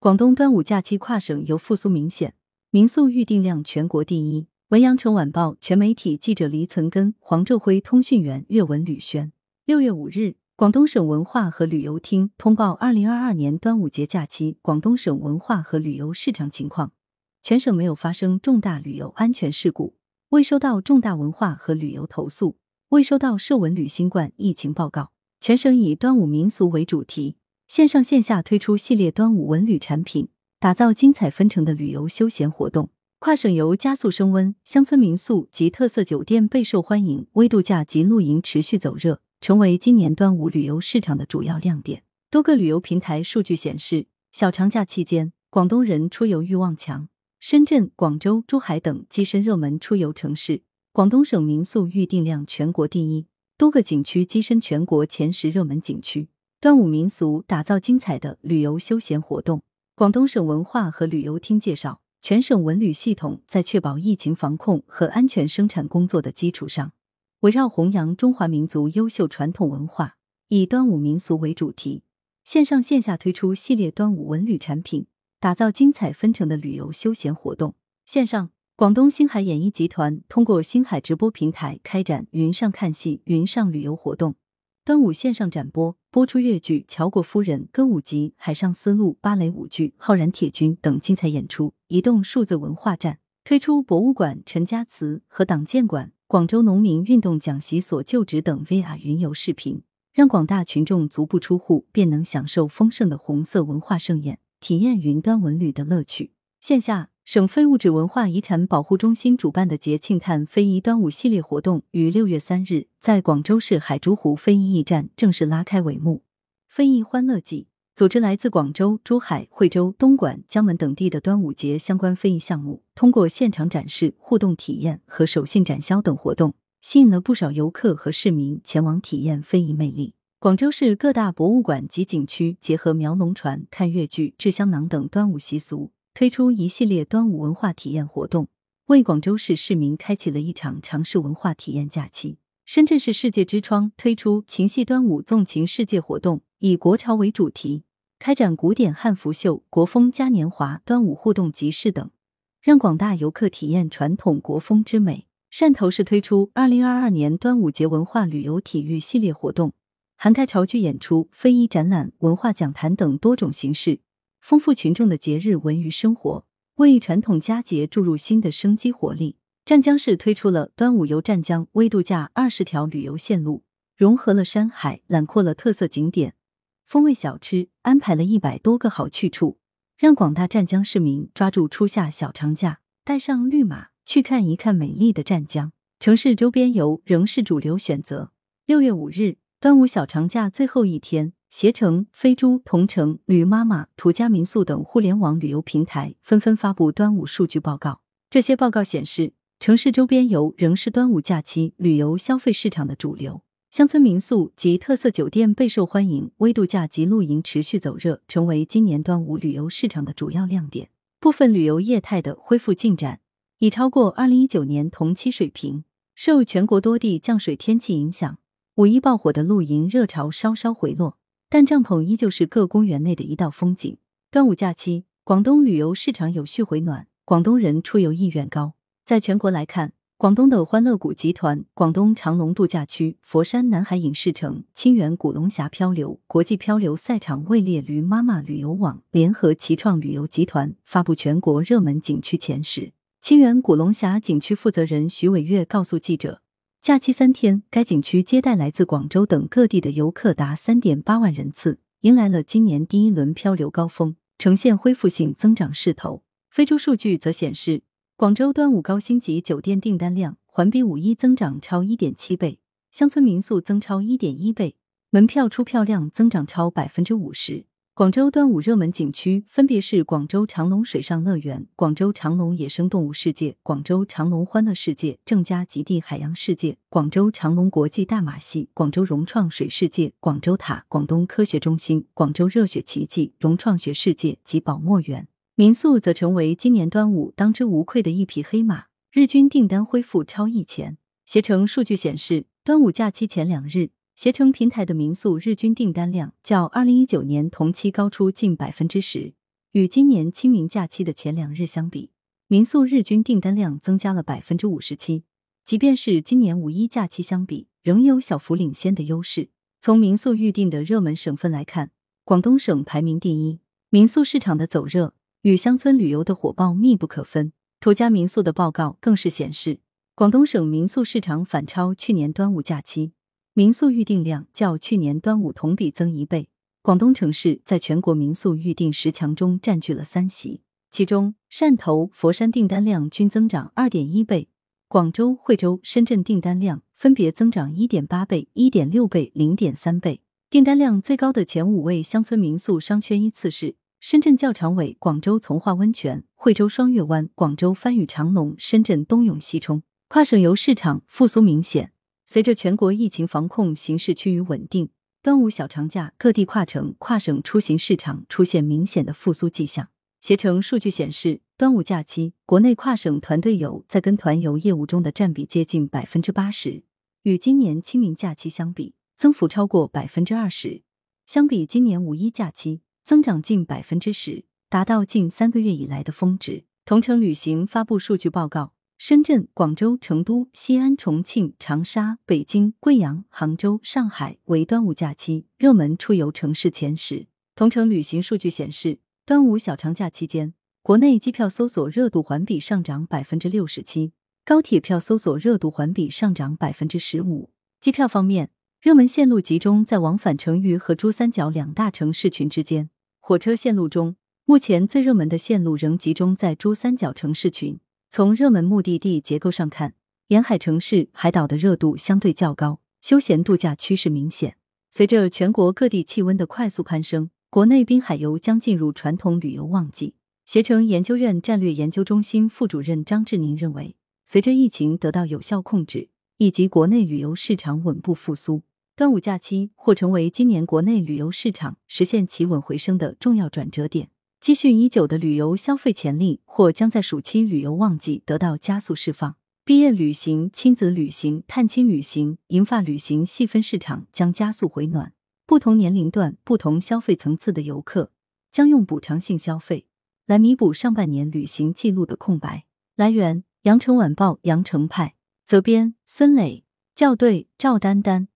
广东端午假期跨省游复苏明显，民宿预订量全国第一。文阳城晚报全媒体记者黎存根、黄昼辉，通讯员岳文吕轩。六月五日，广东省文化和旅游厅通报二零二二年端午节假期广东省文化和旅游市场情况，全省没有发生重大旅游安全事故，未收到重大文化和旅游投诉，未收到涉文旅新冠疫情报告。全省以端午民俗为主题。线上线下推出系列端午文旅产品，打造精彩纷呈的旅游休闲活动。跨省游加速升温，乡村民宿及特色酒店备受欢迎，微度假及露营持续走热，成为今年端午旅游市场的主要亮点。多个旅游平台数据显示，小长假期间，广东人出游欲望强，深圳、广州、珠海等跻身热门出游城市。广东省民宿预订量全国第一，多个景区跻身全国前十热门景区。端午民俗打造精彩的旅游休闲活动。广东省文化和旅游厅介绍，全省文旅系统在确保疫情防控和安全生产工作的基础上，围绕弘扬中华民族优秀传统文化，以端午民俗为主题，线上线下推出系列端午文旅产品，打造精彩纷呈的旅游休闲活动。线上，广东星海演艺集团通过星海直播平台开展“云上看戏，云上旅游”活动。端午线上展播播出粤剧《乔国夫人》歌舞集《海上丝路》芭蕾舞剧《浩然铁军》等精彩演出。移动数字文化站推出博物馆、陈家祠和党建馆、广州农民运动讲习所旧址等 VR 云游视频，让广大群众足不出户便能享受丰盛的红色文化盛宴，体验云端文旅的乐趣。线下。省非物质文化遗产保护中心主办的节庆探非遗端午系列活动于六月三日在广州市海珠湖非遗驿站正式拉开帷幕。非遗欢乐季组织来自广州、珠海、惠州、东莞、江门等地的端午节相关非遗项目，通过现场展示、互动体验和手信展销等活动，吸引了不少游客和市民前往体验非遗魅力。广州市各大博物馆及景区结合描龙船、看越剧、制香囊等端午习俗。推出一系列端午文化体验活动，为广州市市民开启了一场尝试文化体验假期。深圳市世界之窗推出情系端午纵情世界活动，以国潮为主题，开展古典汉服秀、国风嘉年华、端午互动集市等，让广大游客体验传统国风之美。汕头市推出二零二二年端午节文化旅游体育系列活动，涵盖潮剧演出、非遗展览、文化讲坛等多种形式。丰富群众的节日文娱生活，为传统佳节注入新的生机活力。湛江市推出了端午游湛江微度假二十条旅游线路，融合了山海，揽阔了特色景点、风味小吃，安排了一百多个好去处，让广大湛江市民抓住初夏小长假，带上绿马去看一看美丽的湛江。城市周边游仍是主流选择。六月五日，端午小长假最后一天。携程、飞猪、同城、驴妈妈、途家民宿等互联网旅游平台纷纷发布端午数据报告。这些报告显示，城市周边游仍是端午假期旅游消费市场的主流，乡村民宿及特色酒店备受欢迎，微度假及露营持续走热，成为今年端午旅游市场的主要亮点。部分旅游业态的恢复进展已超过二零一九年同期水平。受全国多地降水天气影响，五一爆火的露营热潮稍稍回落。但帐篷依旧是各公园内的一道风景。端午假期，广东旅游市场有序回暖，广东人出游意愿高。在全国来看，广东的欢乐谷集团、广东长隆度假区、佛山南海影视城、清远古龙峡漂流国际漂流赛场位列驴妈妈旅游网联合奇创旅游集团发布全国热门景区前十。清远古龙峡景区负责人徐伟月告诉记者。假期三天，该景区接待来自广州等各地的游客达三点八万人次，迎来了今年第一轮漂流高峰，呈现恢复性增长势头。飞猪数据则显示，广州端午高星级酒店订单量环比五一增长超一点七倍，乡村民宿增超一点一倍，门票出票量增长超百分之五十。广州端午热门景区分别是广州长隆水上乐园、广州长隆野生动物世界、广州长隆欢乐世界、正佳极地海洋世界、广州长隆国际大马戏、广州融创水世界、广州塔、广东科学中心、广州热血奇迹、融创学世界及宝墨园。民宿则成为今年端午当之无愧的一匹黑马，日均订单恢复超亿前。携程数据显示，端午假期前两日。携程平台的民宿日均订单量较二零一九年同期高出近百分之十，与今年清明假期的前两日相比，民宿日均订单量增加了百分之五十七。即便是今年五一假期相比，仍有小幅领先的优势。从民宿预订的热门省份来看，广东省排名第一。民宿市场的走热与乡村旅游的火爆密不可分。途家民宿的报告更是显示，广东省民宿市场反超去年端午假期，民宿预订量较去年端午同比增一倍。广东城市在全国民宿预订十强中占据了三席，其中汕头、佛山订单量均增长二点一倍。广州、惠州、深圳订单量分别增长一点八倍、一点六倍、零点三倍。订单量最高的前五位乡村民宿商圈依次是：深圳教场尾、广州从化温泉、惠州双月湾、广州番禺长隆、深圳东涌西冲。跨省游市场复苏明显。随着全国疫情防控形势趋于稳定，端午小长假各地跨城、跨省出行市场出现明显的复苏迹象。携程数据显示。端午假期，国内跨省团队游在跟团游业务中的占比接近百分之八十，与今年清明假期相比，增幅超过百分之二十。相比今年五一假期，增长近百分之十，达到近三个月以来的峰值。同程旅行发布数据报告，深圳、广州、成都、西安、重庆、长沙、北京、贵阳、杭州、上海为端午假期热门出游城市前十。同城旅行数据显示，端午小长假期间。国内机票搜索热度环比上涨百分之六十七，高铁票搜索热度环比上涨百分之十五。机票方面，热门线路集中在往返成渝和珠三角两大城市群之间。火车线路中，目前最热门的线路仍集中在珠三角城市群。从热门目的地结构上看，沿海城市、海岛的热度相对较高，休闲度假趋势明显。随着全国各地气温的快速攀升，国内滨海游将进入传统旅游旺季。携程研究院战略研究中心副主任张志宁认为，随着疫情得到有效控制，以及国内旅游市场稳步复苏，端午假期或成为今年国内旅游市场实现企稳回升的重要转折点。积蓄已久的旅游消费潜力或将在暑期旅游旺季得到加速释放。毕业旅行、亲子旅行、探亲旅行、银发旅行细分市场将加速回暖，不同年龄段、不同消费层次的游客将用补偿性消费。来弥补上半年旅行记录的空白。来源：羊城晚报羊城派，责编：孙磊，校对：赵丹丹。